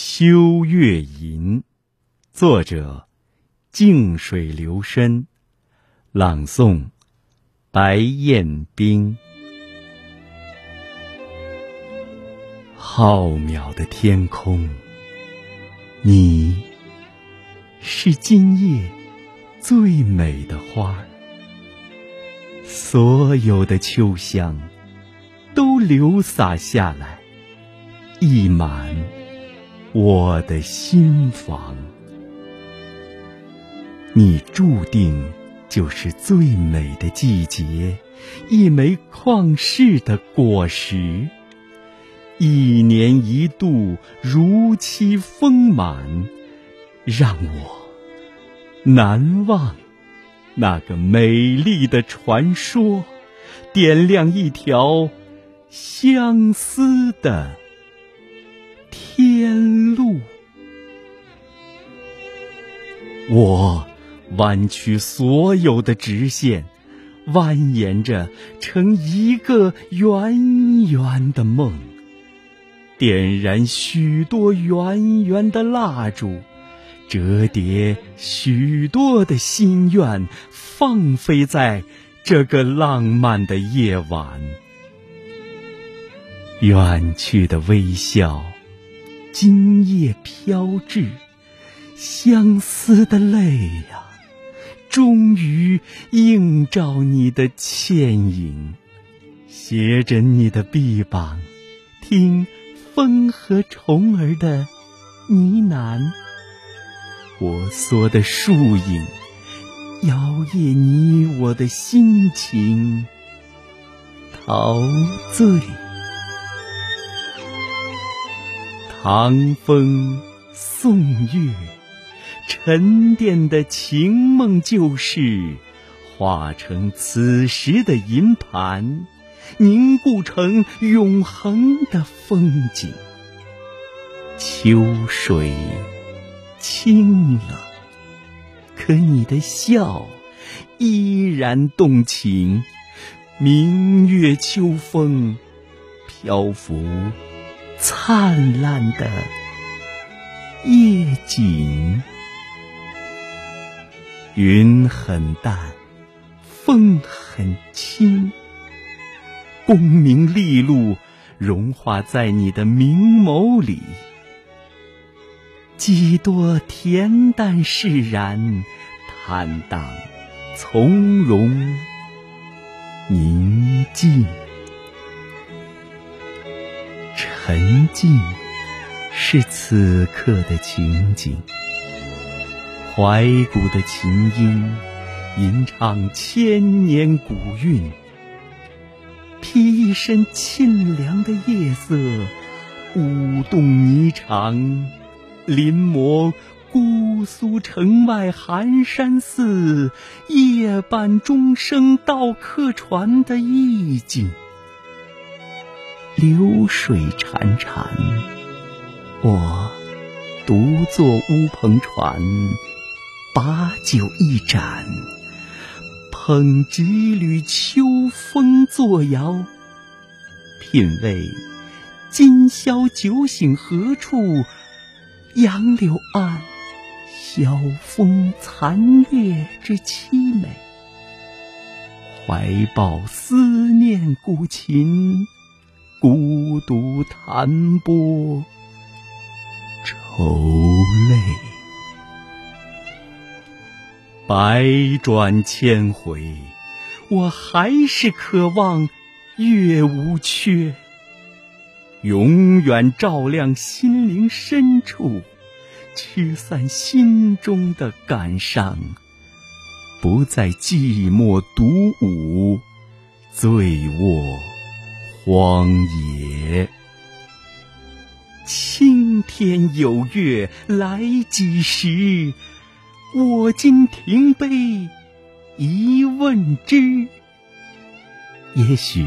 秋月吟》，作者：静水流深，朗诵：白彦冰。浩渺的天空，你是今夜最美的花儿，所有的秋香都流洒下来，溢满我的心房。你注定就是最美的季节，一枚旷世的果实。一年一度如期丰满，让我难忘那个美丽的传说，点亮一条相思的天路。我弯曲所有的直线，蜿蜒着成一个圆圆的梦。点燃许多圆圆的蜡烛，折叠许多的心愿，放飞在这个浪漫的夜晚。远去的微笑，今夜飘至，相思的泪呀，终于映照你的倩影，携着你的臂膀，听。风和虫儿的呢喃，婆娑的树影摇曳你我的心情，陶醉。长风送月，沉淀的情梦旧事，化成此时的银盘。凝固成永恒的风景。秋水清冷，可你的笑依然动情。明月秋风，漂浮灿烂的夜景。云很淡，风很轻。功名利禄融化在你的明眸里，几多恬淡释然，坦荡从容宁静，沉静是此刻的情景，怀古的琴音吟唱千年古韵。披一身沁凉的夜色，舞动霓裳，临摹姑苏城外寒山寺夜半钟声到客船的意境。流水潺潺，我独坐乌篷船，把酒一盏。捧几缕秋风作摇，品味今宵酒醒何处？杨柳岸，晓风残月之凄美。怀抱思念古琴，孤独弹拨愁泪。百转千回，我还是渴望月无缺，永远照亮心灵深处，驱散心中的感伤，不再寂寞独舞，醉卧荒野。青天有月来几时？我今停杯一问之。也许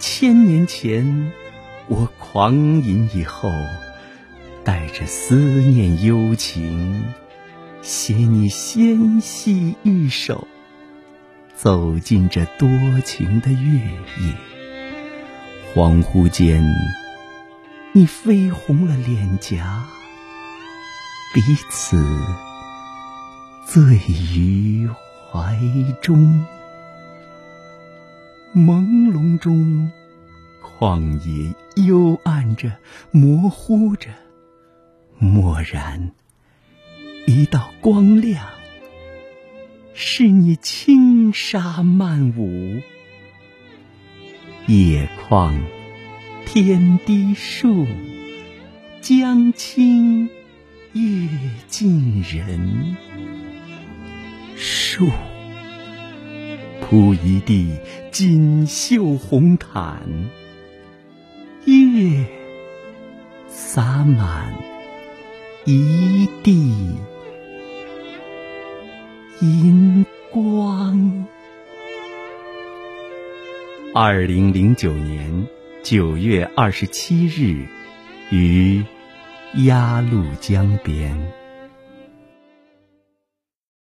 千年前我狂饮以后，带着思念幽情，携你纤细玉手，走进这多情的月夜。恍惚间，你绯红了脸颊，彼此醉于怀中。朦胧中，旷野幽暗着，模糊着。蓦然，一道光亮，是你轻纱漫舞。野旷天低树，江清月近人。树铺一地锦绣红毯，月洒满一地银光。二零零九年九月二十七日，于鸭绿江边。